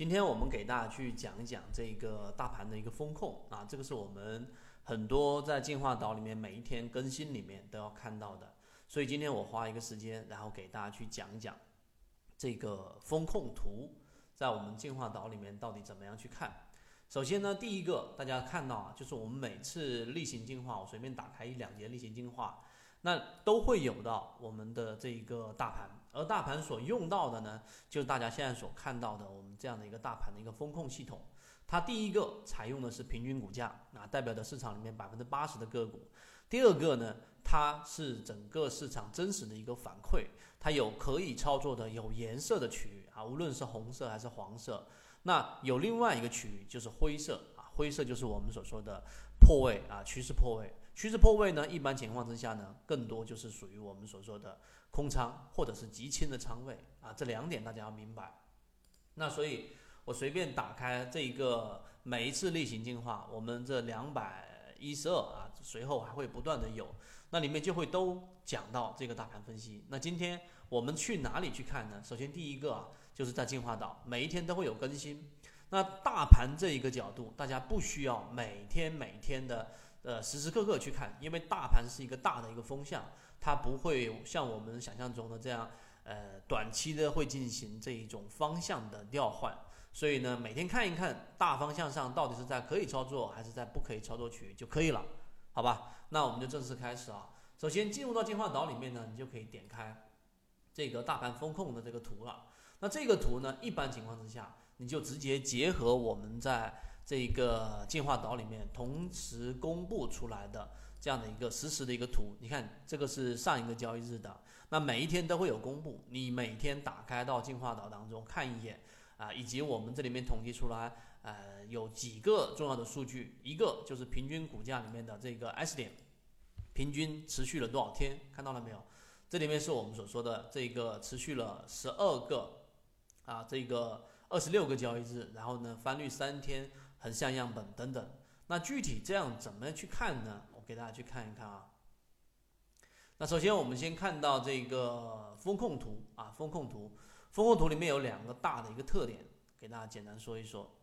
今天我们给大家去讲一讲这个大盘的一个风控啊，这个是我们很多在进化岛里面每一天更新里面都要看到的。所以今天我花一个时间，然后给大家去讲一讲这个风控图在我们进化岛里面到底怎么样去看。首先呢，第一个大家看到啊，就是我们每次例行进化，我随便打开一两节例行进化，那都会有到我们的这一个大盘。而大盘所用到的呢，就是大家现在所看到的我们这样的一个大盘的一个风控系统。它第一个采用的是平均股价，啊，代表的市场里面百分之八十的个股。第二个呢，它是整个市场真实的一个反馈，它有可以操作的有颜色的区域啊，无论是红色还是黄色。那有另外一个区域就是灰色，灰色就是我们所说的破位啊，趋势破位。趋势破位呢，一般情况之下呢，更多就是属于我们所说的。空仓或者是极轻的仓位啊，这两点大家要明白。那所以，我随便打开这一个每一次例行进化，我们这两百一十二啊，随后还会不断的有，那里面就会都讲到这个大盘分析。那今天我们去哪里去看呢？首先第一个啊，就是在进化岛，每一天都会有更新。那大盘这一个角度，大家不需要每天每天的呃时时刻刻去看，因为大盘是一个大的一个风向。它不会像我们想象中的这样，呃，短期的会进行这一种方向的调换，所以呢，每天看一看大方向上到底是在可以操作还是在不可以操作区域就可以了，好吧？那我们就正式开始啊。首先进入到进化岛里面呢，你就可以点开这个大盘风控的这个图了。那这个图呢，一般情况之下，你就直接结合我们在这个进化岛里面同时公布出来的。这样的一个实时的一个图，你看这个是上一个交易日的，那每一天都会有公布，你每天打开到进化岛当中看一眼啊，以及我们这里面统计出来，呃，有几个重要的数据，一个就是平均股价里面的这个 S 点，平均持续了多少天，看到了没有？这里面是我们所说的这个持续了十二个啊，这个二十六个交易日，然后呢翻绿三天，横向样本等等，那具体这样怎么去看呢？我给大家去看一看啊。那首先我们先看到这个风控图啊，风控图，风控图里面有两个大的一个特点，给大家简单说一说。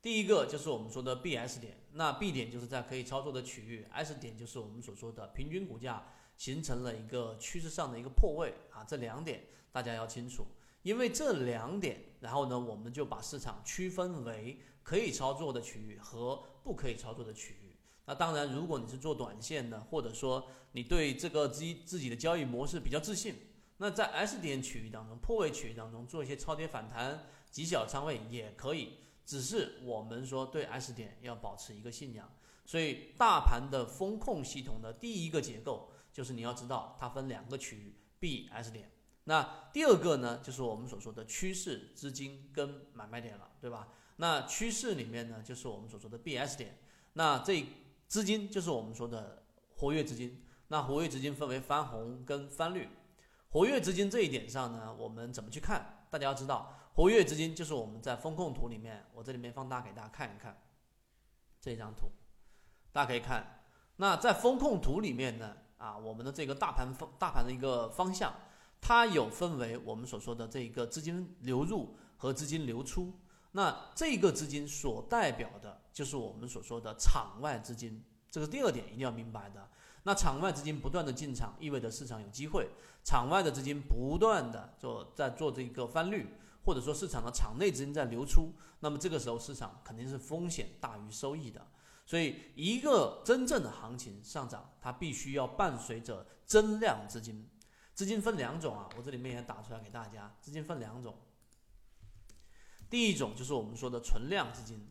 第一个就是我们说的 B S 点，那 B 点就是在可以操作的区域，S 点就是我们所说的平均股价形成了一个趋势上的一个破位啊，这两点大家要清楚，因为这两点，然后呢，我们就把市场区分为。可以操作的区域和不可以操作的区域。那当然，如果你是做短线的，或者说你对这个自自己的交易模式比较自信，那在 S 点区域当中、破位区域当中做一些超跌反弹、极小仓位也可以。只是我们说对 S 点要保持一个信仰。所以，大盘的风控系统的第一个结构就是你要知道它分两个区域 B、S 点。那第二个呢，就是我们所说的趋势资金跟买卖点了，对吧？那趋势里面呢，就是我们所说的 B S 点。那这资金就是我们说的活跃资金。那活跃资金分为翻红跟翻绿。活跃资金这一点上呢，我们怎么去看？大家要知道，活跃资金就是我们在风控图里面，我这里面放大给大家看一看这张图，大家可以看。那在风控图里面呢，啊，我们的这个大盘方大盘的一个方向，它有分为我们所说的这一个资金流入和资金流出。那这个资金所代表的就是我们所说的场外资金，这个第二点一定要明白的。那场外资金不断的进场，意味着市场有机会；场外的资金不断的做在做这个翻绿，或者说市场的场内资金在流出，那么这个时候市场肯定是风险大于收益的。所以，一个真正的行情上涨，它必须要伴随着增量资金。资金分两种啊，我这里面也打出来给大家，资金分两种。第一种就是我们说的存量资金，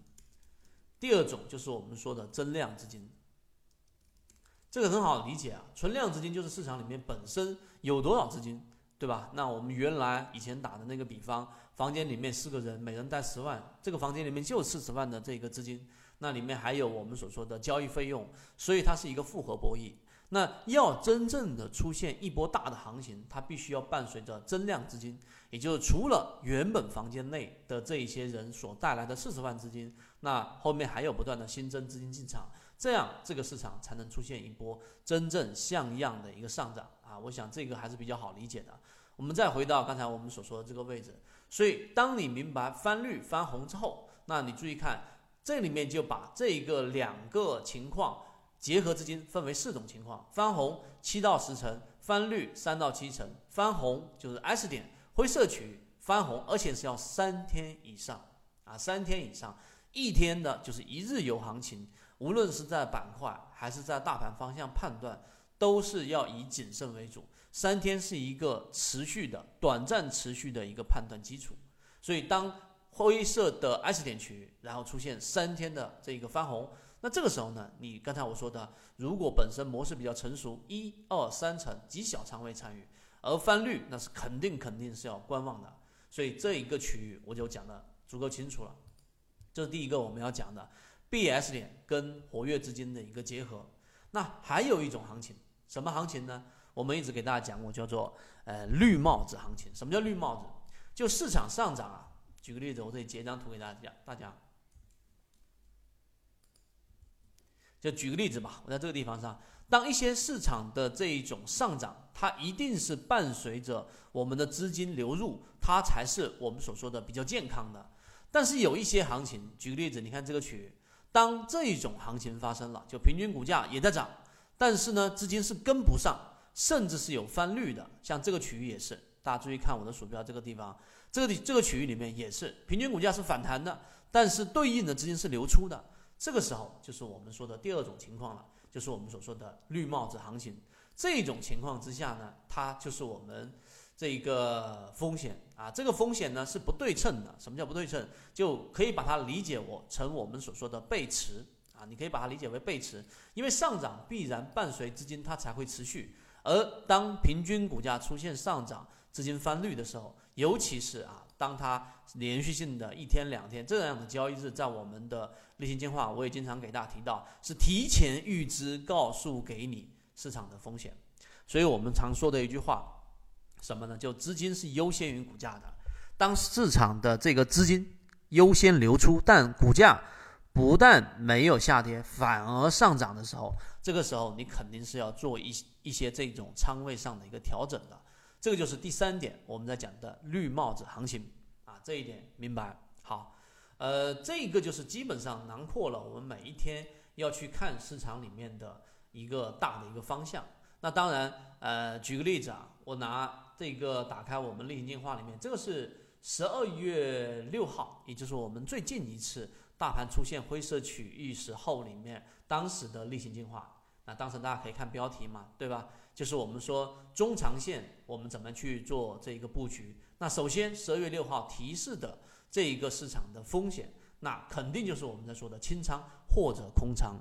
第二种就是我们说的增量资金。这个很好理解啊，存量资金就是市场里面本身有多少资金，对吧？那我们原来以前打的那个比方，房间里面四个人，每人带十万，这个房间里面就四十万的这个资金，那里面还有我们所说的交易费用，所以它是一个复合博弈。那要真正的出现一波大的行情，它必须要伴随着增量资金，也就是除了原本房间内的这一些人所带来的四十万资金，那后面还有不断的新增资金进场，这样这个市场才能出现一波真正像样的一个上涨啊！我想这个还是比较好理解的。我们再回到刚才我们所说的这个位置，所以当你明白翻绿翻红之后，那你注意看，这里面就把这个两个情况结合资金分为四种情况：翻红七到十成，翻绿三到七成，翻红就是 S 点灰色区域翻红，而且是要三天以上啊，三天以上，一天的就是一日游行情，无论是在板块还是在大盘方向判断，都是要以谨慎为主。三天是一个持续的、短暂持续的一个判断基础，所以当灰色的 S 点区域，然后出现三天的这个翻红，那这个时候呢，你刚才我说的，如果本身模式比较成熟，一二三层极小仓位参与，而翻绿那是肯定肯定是要观望的，所以这一个区域我就讲的足够清楚了。这是第一个我们要讲的 BS 点跟活跃资金的一个结合。那还有一种行情，什么行情呢？我们一直给大家讲过，叫做呃绿帽子行情。什么叫绿帽子？就市场上涨啊。举个例子，我这里截张图给大家，大家就举个例子吧。我在这个地方上，当一些市场的这一种上涨，它一定是伴随着我们的资金流入，它才是我们所说的比较健康的。但是有一些行情，举个例子，你看这个区域，当这一种行情发生了，就平均股价也在涨，但是呢，资金是跟不上。甚至是有翻绿的，像这个区域也是，大家注意看我的鼠标这个地方，这个这个区域里面也是平均股价是反弹的，但是对应的资金是流出的，这个时候就是我们说的第二种情况了，就是我们所说的绿帽子行情。这种情况之下呢，它就是我们这一个风险啊，这个风险呢是不对称的。什么叫不对称？就可以把它理解我成我们所说的背驰啊，你可以把它理解为背驰，因为上涨必然伴随资金它才会持续。而当平均股价出现上涨，资金翻绿的时候，尤其是啊，当它连续性的一天两天这样的交易日，在我们的例行进化，我也经常给大家提到，是提前预知，告诉给你市场的风险。所以我们常说的一句话，什么呢？就资金是优先于股价的。当市场的这个资金优先流出，但股价不但没有下跌，反而上涨的时候，这个时候你肯定是要做一。一些这种仓位上的一个调整的，这个就是第三点我们在讲的绿帽子行情啊，这一点明白好，呃，这个就是基本上囊括了我们每一天要去看市场里面的一个大的一个方向。那当然，呃，举个例子啊，我拿这个打开我们例行进化里面，这个是十二月六号，也就是我们最近一次大盘出现灰色区域时候里面当时的例行进化。那当时大家可以看标题嘛，对吧？就是我们说中长线我们怎么去做这一个布局。那首先十二月六号提示的这一个市场的风险，那肯定就是我们在说的清仓或者空仓。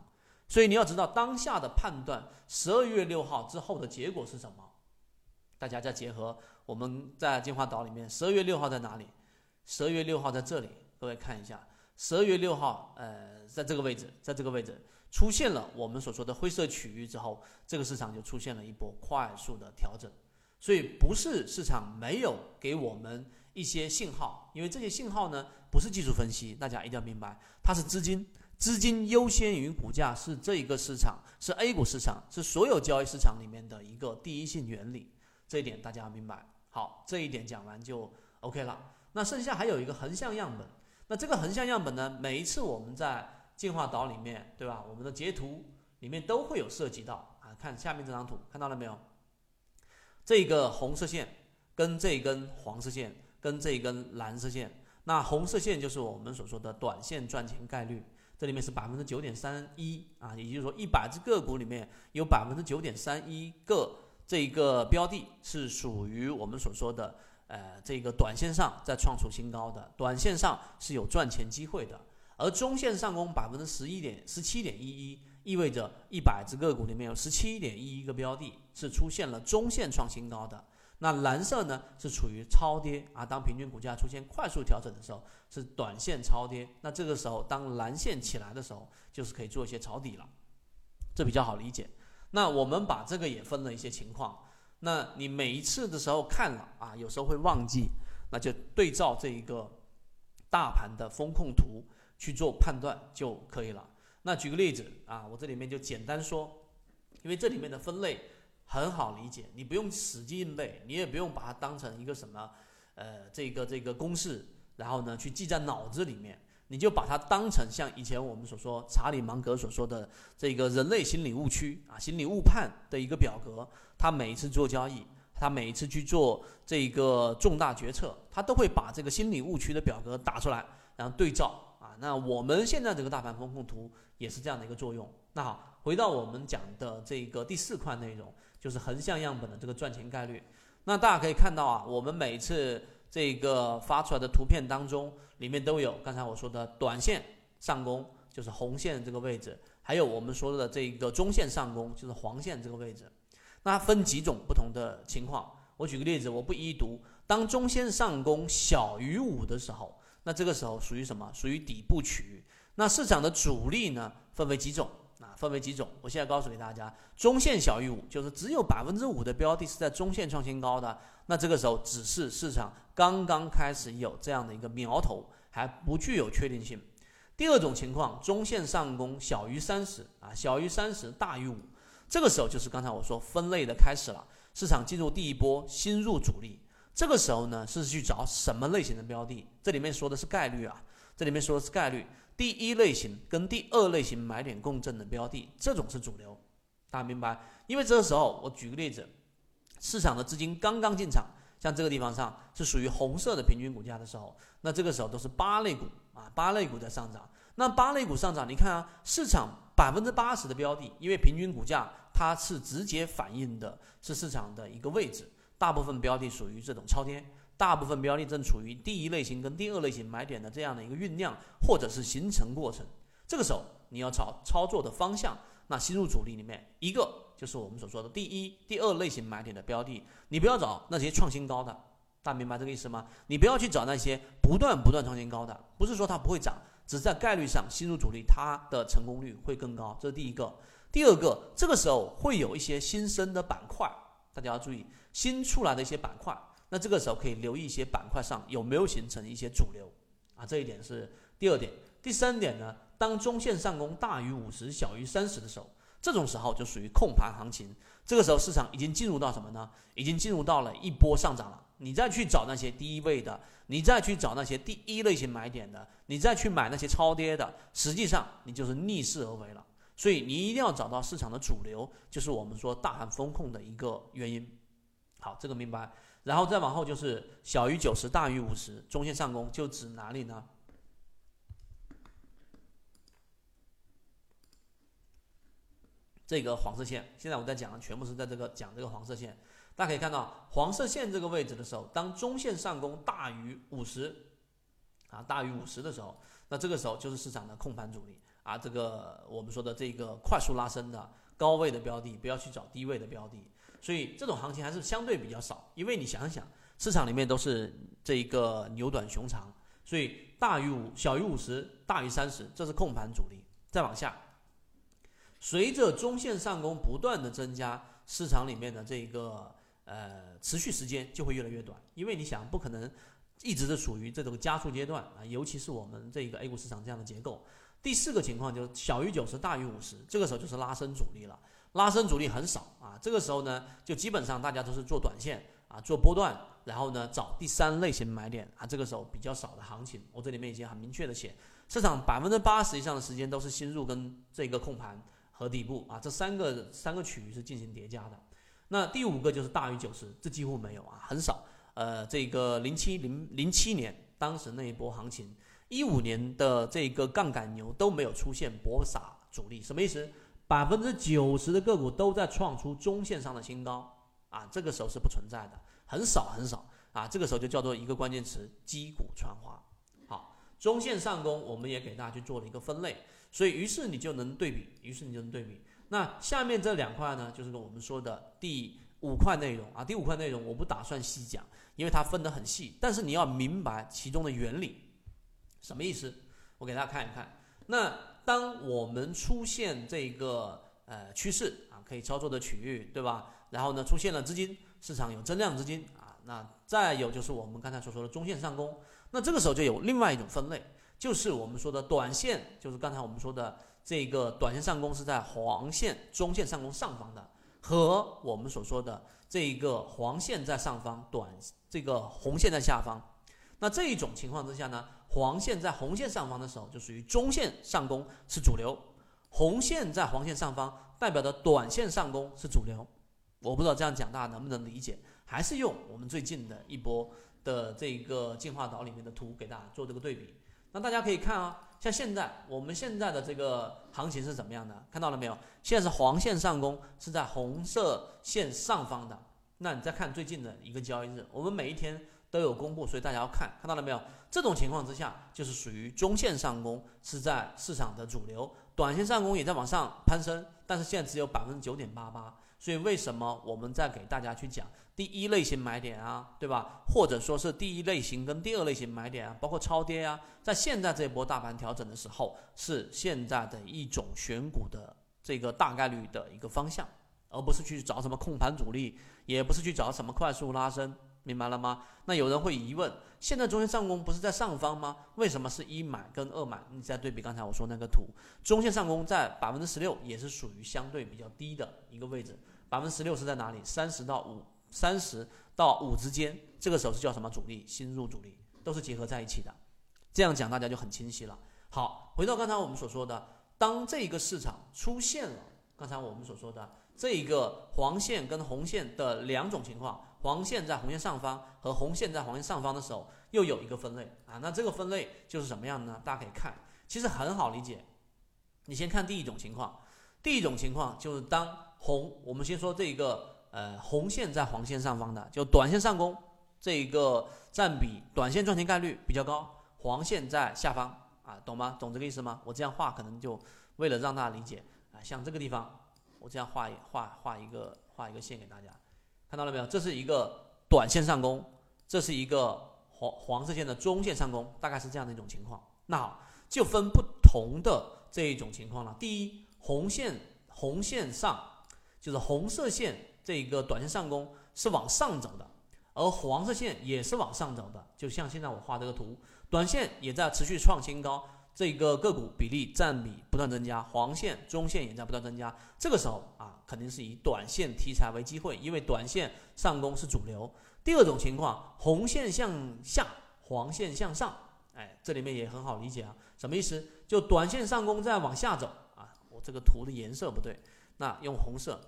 所以你要知道当下的判断，十二月六号之后的结果是什么？大家再结合我们在进化岛里面，十二月六号在哪里？十二月六号在这里，各位看一下，十二月六号，呃，在这个位置，在这个位置。出现了我们所说的灰色区域之后，这个市场就出现了一波快速的调整。所以不是市场没有给我们一些信号，因为这些信号呢不是技术分析，大家一定要明白，它是资金，资金优先于股价是这一个市场，是 A 股市场，是所有交易市场里面的一个第一性原理。这一点大家要明白。好，这一点讲完就 OK 了。那剩下还有一个横向样本，那这个横向样本呢，每一次我们在进化岛里面，对吧？我们的截图里面都会有涉及到啊。看下面这张图，看到了没有？这个红色线跟这根黄色线跟这根蓝色线，那红色线就是我们所说的短线赚钱概率，这里面是百分之九点三一啊，也就是说一百只个股里面有百分之九点三一个这一个标的是属于我们所说的呃这个短线上在创出新高的，短线上是有赚钱机会的。而中线上攻百分之十一点十七点一一，意味着一百只个股里面有十七点一一个标的是出现了中线创新高的。那蓝色呢是处于超跌啊，当平均股价出现快速调整的时候，是短线超跌。那这个时候，当蓝线起来的时候，就是可以做一些抄底了，这比较好理解。那我们把这个也分了一些情况。那你每一次的时候看了啊，有时候会忘记，那就对照这一个大盘的风控图。去做判断就可以了。那举个例子啊，我这里面就简单说，因为这里面的分类很好理解，你不用死记硬背，你也不用把它当成一个什么，呃，这个这个公式，然后呢去记在脑子里面，你就把它当成像以前我们所说查理芒格所说的这个人类心理误区啊、心理误判的一个表格，他每一次做交易，他每一次去做这个重大决策，他都会把这个心理误区的表格打出来，然后对照啊。那我们现在这个大盘风控图也是这样的一个作用。那好，回到我们讲的这个第四块内容。就是横向样本的这个赚钱概率，那大家可以看到啊，我们每次这个发出来的图片当中，里面都有刚才我说的短线上攻，就是红线这个位置，还有我们说的这个中线上攻，就是黄线这个位置。那分几种不同的情况，我举个例子，我不一一读。当中线上攻小于五的时候，那这个时候属于什么？属于底部区域。那市场的主力呢，分为几种？啊分为几种？我现在告诉给大家，中线小于五，就是只有百分之五的标的是在中线创新高的，那这个时候只是市场刚刚开始有这样的一个苗头，还不具有确定性。第二种情况，中线上攻小于三十啊，小于三十大于五，这个时候就是刚才我说分类的开始了，市场进入第一波新入主力，这个时候呢是去找什么类型的标的？这里面说的是概率啊，这里面说的是概率。第一类型跟第二类型买点共振的标的，这种是主流，大家明白？因为这个时候，我举个例子，市场的资金刚刚进场，像这个地方上是属于红色的平均股价的时候，那这个时候都是八类股啊，八类股在上涨。那八类股上涨，你看啊，市场百分之八十的标的，因为平均股价它是直接反映的是市场的一个位置，大部分标的属于这种超跌。大部分标的正处于第一类型跟第二类型买点的这样的一个酝酿或者是形成过程，这个时候你要找操作的方向，那新入主力里面一个就是我们所说的第一、第二类型买点的标的，你不要找那些创新高的，大家明白这个意思吗？你不要去找那些不断不断创新高的，不是说它不会涨，只是在概率上新入主力它的成功率会更高，这是第一个。第二个，这个时候会有一些新生的板块，大家要注意新出来的一些板块。那这个时候可以留意一些板块上有没有形成一些主流啊，这一点是第二点。第三点呢，当中线上攻大于五十，小于三十的时候，这种时候就属于控盘行情。这个时候市场已经进入到什么呢？已经进入到了一波上涨了。你再去找那些低位的，你再去找那些第一类型买点的，你再去买那些超跌的，实际上你就是逆势而为了。所以你一定要找到市场的主流，就是我们说大盘风控的一个原因。好，这个明白。然后再往后就是小于九十，大于五十，中线上攻就指哪里呢？这个黄色线，现在我在讲的全部是在这个讲这个黄色线。大家可以看到，黄色线这个位置的时候，当中线上攻大于五十，啊，大于五十的时候，那这个时候就是市场的控盘主力啊，这个我们说的这个快速拉升的高位的标的，不要去找低位的标的。所以这种行情还是相对比较少，因为你想想，市场里面都是这一个牛短熊长，所以大于五、小于五十、大于三十，这是控盘主力。再往下，随着中线上攻不断的增加，市场里面的这一个呃持续时间就会越来越短，因为你想不可能一直是处于这种加速阶段啊，尤其是我们这一个 A 股市场这样的结构。第四个情况就是小于九十，大于五十，这个时候就是拉升主力了。拉升主力很少啊，这个时候呢，就基本上大家都是做短线啊，做波段，然后呢找第三类型买点啊，这个时候比较少的行情，我这里面已经很明确的写，市场百分之八十以上的时间都是新入跟这个控盘和底部啊，这三个三个区域是进行叠加的。那第五个就是大于九十，这几乎没有啊，很少。呃，这个零七零零七年当时那一波行情，一五年的这个杠杆牛都没有出现博傻主力，什么意思？百分之九十的个股都在创出中线上的新高啊，这个时候是不存在的，很少很少啊，这个时候就叫做一个关键词：击鼓传花。好，中线上攻，我们也给大家去做了一个分类，所以于是你就能对比，于是你就能对比。那下面这两块呢，就是我们说的第五块内容啊，第五块内容我不打算细讲，因为它分得很细，但是你要明白其中的原理，什么意思？我给大家看一看，那。当我们出现这个呃趋势啊，可以操作的区域，对吧？然后呢，出现了资金，市场有增量资金啊，那再有就是我们刚才所说的中线上攻，那这个时候就有另外一种分类，就是我们说的短线，就是刚才我们说的这个短线上攻是在黄线、中线上攻上方的，和我们所说的这个黄线在上方，短这个红线在下方。那这一种情况之下呢，黄线在红线上方的时候，就属于中线上攻是主流；红线在黄线上方，代表的短线上攻是主流。我不知道这样讲大家能不能理解？还是用我们最近的一波的这个进化岛里面的图给大家做这个对比。那大家可以看啊，像现在我们现在的这个行情是怎么样的？看到了没有？现在是黄线上攻，是在红色线上方的。那你再看最近的一个交易日，我们每一天都有公布，所以大家要看，看到了没有？这种情况之下，就是属于中线上攻，是在市场的主流；短线上攻也在往上攀升，但是现在只有百分之九点八八。所以为什么我们在给大家去讲？第一类型买点啊，对吧？或者说是第一类型跟第二类型买点啊，包括超跌啊，在现在这波大盘调整的时候，是现在的一种选股的这个大概率的一个方向，而不是去找什么控盘主力，也不是去找什么快速拉升，明白了吗？那有人会疑问，现在中线上攻不是在上方吗？为什么是一买跟二买？你再对比刚才我说那个图，中线上攻在百分之十六，也是属于相对比较低的一个位置，百分之十六是在哪里？三十到五。三十到五之间，这个时候是叫什么主力？新入主力都是结合在一起的，这样讲大家就很清晰了。好，回到刚才我们所说的，当这个市场出现了刚才我们所说的这一个黄线跟红线的两种情况，黄线在红线上方和红线在黄线上方的时候，又有一个分类啊。那这个分类就是什么样呢？大家可以看，其实很好理解。你先看第一种情况，第一种情况就是当红，我们先说这一个。呃，红线在黄线上方的，就短线上攻，这一个占比短线赚钱概率比较高。黄线在下方啊，懂吗？懂这个意思吗？我这样画可能就为了让大家理解啊，像这个地方，我这样画一画画一个画一个线给大家，看到了没有？这是一个短线上攻，这是一个黄黄色线的中线上攻，大概是这样的一种情况。那好，就分不同的这一种情况了。第一，红线红线上就是红色线。这个短线上攻是往上走的，而黄色线也是往上走的，就像现在我画这个图，短线也在持续创新高，这个个股比例占比不断增加，黄线、中线也在不断增加。这个时候啊，肯定是以短线题材为机会，因为短线上攻是主流。第二种情况，红线向下，黄线向上，哎，这里面也很好理解啊，什么意思？就短线上攻再往下走啊，我这个图的颜色不对，那用红色。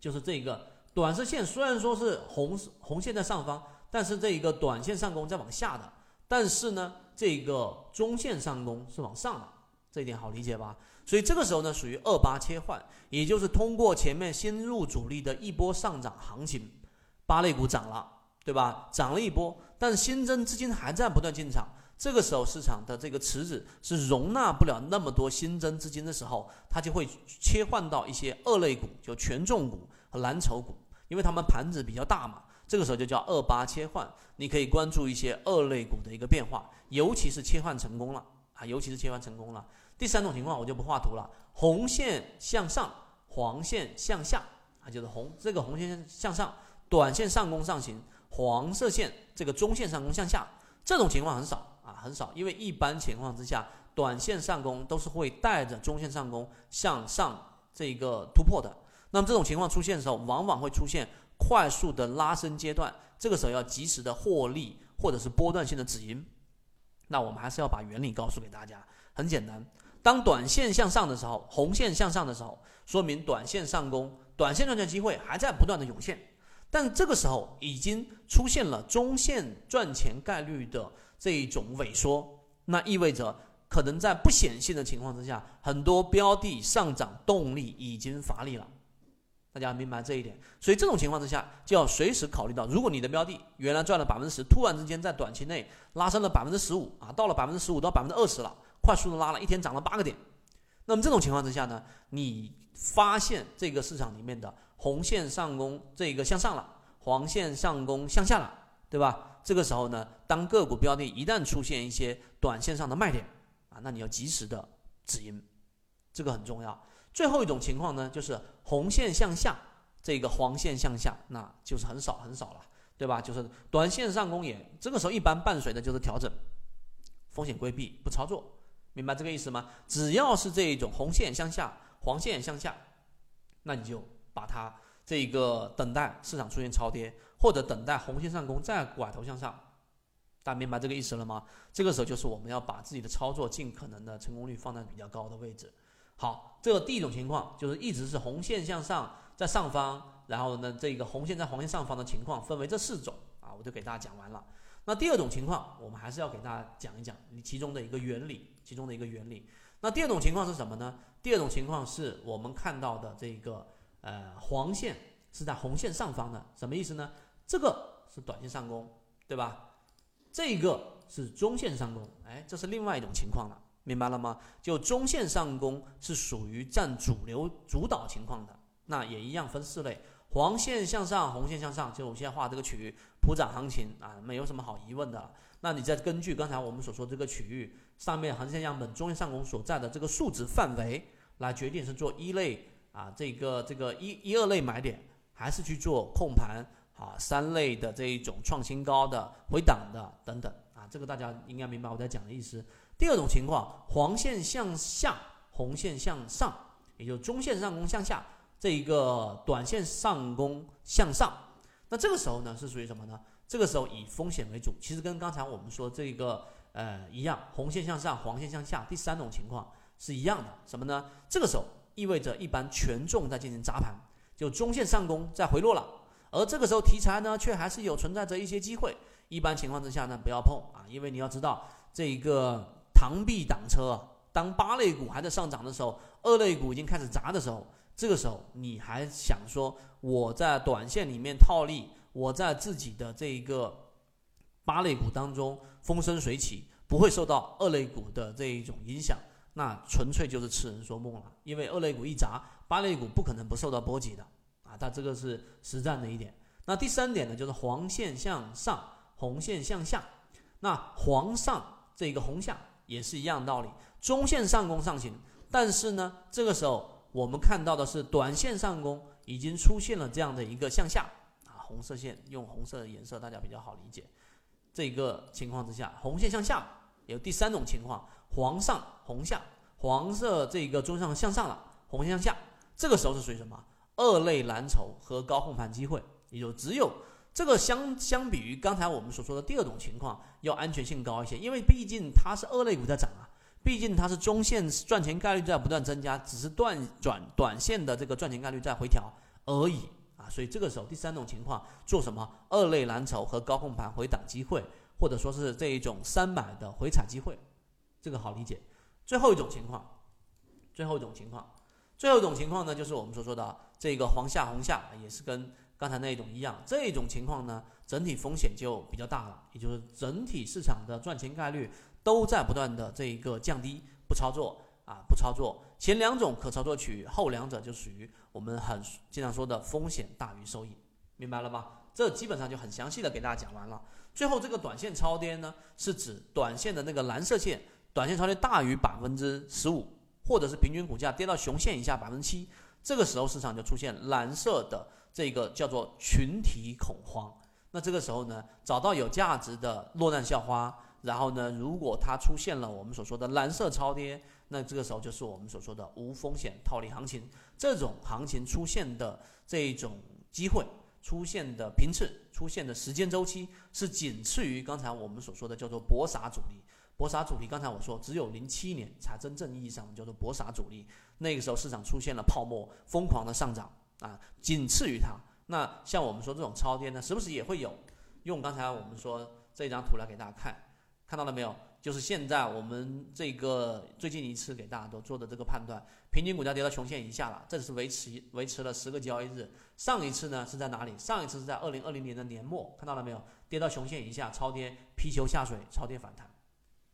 就是这个短视线虽然说是红红线在上方，但是这一个短线上攻在往下的，但是呢，这个中线上攻是往上的，这一点好理解吧？所以这个时候呢，属于二八切换，也就是通过前面新入主力的一波上涨行情，八类股涨了，对吧？涨了一波，但是新增资金还在不断进场。这个时候市场的这个池子是容纳不了那么多新增资金的时候，它就会切换到一些二类股，就权重股和蓝筹股，因为它们盘子比较大嘛。这个时候就叫二八切换，你可以关注一些二类股的一个变化，尤其是切换成功了啊，尤其是切换成功了。第三种情况我就不画图了，红线向上，黄线向下啊，就是红这个红线向上，短线上攻上行，黄色线这个中线上攻向下，这种情况很少。啊，很少，因为一般情况之下，短线上攻都是会带着中线上攻向上这个突破的。那么这种情况出现的时候，往往会出现快速的拉升阶段，这个时候要及时的获利或者是波段性的止盈。那我们还是要把原理告诉给大家，很简单，当短线向上的时候，红线向上的时候，说明短线上攻、短线赚钱机会还在不断的涌现，但这个时候已经出现了中线赚钱概率的。这一种萎缩，那意味着可能在不显性的情况之下，很多标的上涨动力已经乏力了。大家明白这一点，所以这种情况之下，就要随时考虑到，如果你的标的原来赚了百分之十，突然之间在短期内拉升了百分之十五啊，到了百分之十五到百分之二十了，快速的拉了一天涨了八个点，那么这种情况之下呢，你发现这个市场里面的红线上攻这个向上了，黄线上攻向下了，对吧？这个时候呢，当个股标的一旦出现一些短线上的卖点啊，那你要及时的止盈，这个很重要。最后一种情况呢，就是红线向下，这个黄线向下，那就是很少很少了，对吧？就是短线上攻也，这个时候一般伴随的就是调整，风险规避不操作，明白这个意思吗？只要是这一种红线向下，黄线向下，那你就把它这个等待市场出现超跌，或者等待红线上攻再拐头向上，大家明白这个意思了吗？这个时候就是我们要把自己的操作尽可能的成功率放在比较高的位置。好，这个第一种情况就是一直是红线向上在上方，然后呢这个红线在黄线上方的情况分为这四种啊，我就给大家讲完了。那第二种情况，我们还是要给大家讲一讲其中的一个原理，其中的一个原理。那第二种情况是什么呢？第二种情况是我们看到的这个。呃，黄线是在红线上方的，什么意思呢？这个是短线上攻，对吧？这个是中线上攻，哎，这是另外一种情况了，明白了吗？就中线上攻是属于占主流主导情况的，那也一样分四类：黄线向上，红线向上，就我现在画这个区域普涨行情啊，没有什么好疑问的。那你再根据刚才我们所说这个区域上面横线样本中线上攻所在的这个数值范围来决定是做一类。啊，这个这个一一二类买点，还是去做控盘啊，三类的这一种创新高的回档的等等啊，这个大家应该明白我在讲的意思。第二种情况，黄线向下，红线向上，也就是中线上攻向下，这一个短线上攻向上，那这个时候呢是属于什么呢？这个时候以风险为主，其实跟刚才我们说这个呃一样，红线向上，黄线向下，第三种情况是一样的，什么呢？这个时候。意味着一般权重在进行砸盘，就中线上攻在回落了，而这个时候题材呢却还是有存在着一些机会。一般情况之下呢不要碰啊，因为你要知道这一个螳臂挡车，当八类股还在上涨的时候，二类股已经开始砸的时候，这个时候你还想说我在短线里面套利，我在自己的这一个八类股当中风生水起，不会受到二类股的这一种影响。那纯粹就是痴人说梦了，因为二类股一砸，八类股不可能不受到波及的啊！它这个是实战的一点。那第三点呢，就是黄线向上，红线向下。那黄上这个红下也是一样道理，中线上攻上行，但是呢，这个时候我们看到的是短线上攻已经出现了这样的一个向下啊，红色线用红色的颜色大家比较好理解。这个情况之下，红线向下有第三种情况。黄上红下，黄色这个中上向上了，红线向下，这个时候是属于什么？二类蓝筹和高控盘机会，也就只有这个相相比于刚才我们所说的第二种情况要安全性高一些，因为毕竟它是二类股在涨啊，毕竟它是中线赚钱概率在不断增加，只是断转短线的这个赚钱概率在回调而已啊，所以这个时候第三种情况做什么？二类蓝筹和高控盘回档机会，或者说是这一种三买的回踩机会。这个好理解。最后一种情况，最后一种情况，最后一种情况呢，就是我们所说的这个黄下红下，也是跟刚才那一种一样。这种情况呢，整体风险就比较大了，也就是整体市场的赚钱概率都在不断的这一个降低，不操作啊，不操作。前两种可操作区域，后两者就属于我们很经常说的风险大于收益，明白了吗？这基本上就很详细的给大家讲完了。最后这个短线超跌呢，是指短线的那个蓝色线。短线超跌大于百分之十五，或者是平均股价跌到熊线以下百分之七，这个时候市场就出现蓝色的这个叫做群体恐慌。那这个时候呢，找到有价值的落难校花，然后呢，如果它出现了我们所说的蓝色超跌，那这个时候就是我们所说的无风险套利行情。这种行情出现的这种机会，出现的频次，出现的时间周期，是仅次于刚才我们所说的叫做搏杀主力。搏杀主力，刚才我说只有零七年才真正意义上叫做搏杀主力，那个时候市场出现了泡沫，疯狂的上涨啊，仅次于它。那像我们说这种超跌呢，时不时也会有。用刚才我们说这张图来给大家看，看到了没有？就是现在我们这个最近一次给大家都做的这个判断，平均股价跌到穷线以下了，这是维持维持了十个交易日。上一次呢是在哪里？上一次是在二零二零年的年末，看到了没有？跌到熊线以下，超跌，皮球下水，超跌反弹。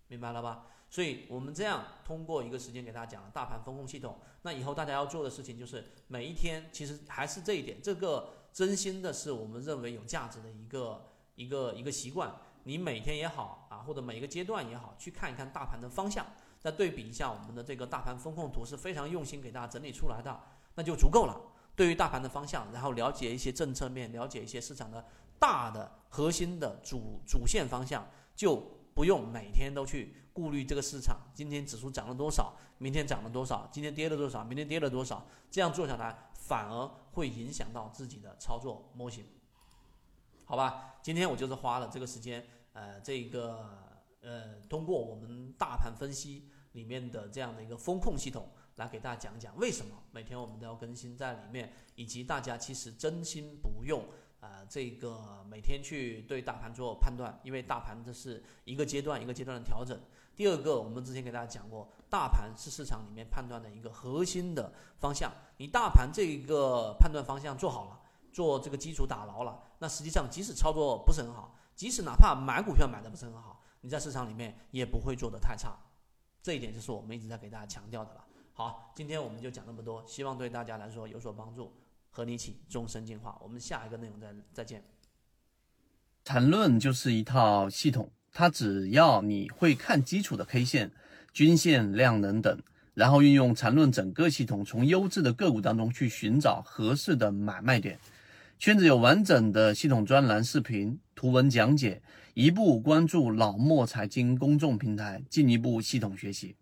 明白了吧？所以我们这样通过一个时间给大家讲了大盘风控系统。那以后大家要做的事情就是每一天，其实还是这一点，这个真心的是我们认为有价值的一个一个一个习惯。你每天也好啊，或者每一个阶段也好，去看一看大盘的方向，再对比一下我们的这个大盘风控图，是非常用心给大家整理出来的，那就足够了。对于大盘的方向，然后了解一些政策面，了解一些市场的大的核心的主主线方向，就。不用每天都去顾虑这个市场今天指数涨了多少，明天涨了多少，今天跌了多少，明天跌了多少，这样做下来反而会影响到自己的操作模型。好吧，今天我就是花了这个时间，呃，这个呃，通过我们大盘分析里面的这样的一个风控系统，来给大家讲讲为什么每天我们都要更新在里面，以及大家其实真心不用啊，这个每天去对大盘做判断，因为大盘这是一个阶段一个阶段的调整。第二个，我们之前给大家讲过，大盘是市场里面判断的一个核心的方向，你大盘这一个判断方向做好了。做这个基础打牢了，那实际上即使操作不是很好，即使哪怕买股票买的不是很好，你在市场里面也不会做得太差。这一点就是我们一直在给大家强调的了。好，今天我们就讲那么多，希望对大家来说有所帮助，和你一起终身进化。我们下一个内容再再见。缠论就是一套系统，它只要你会看基础的 K 线、均线、量能等。然后运用缠论整个系统，从优质的个股当中去寻找合适的买卖点。圈子有完整的系统专栏、视频、图文讲解，一步关注老莫财经公众平台，进一步系统学习。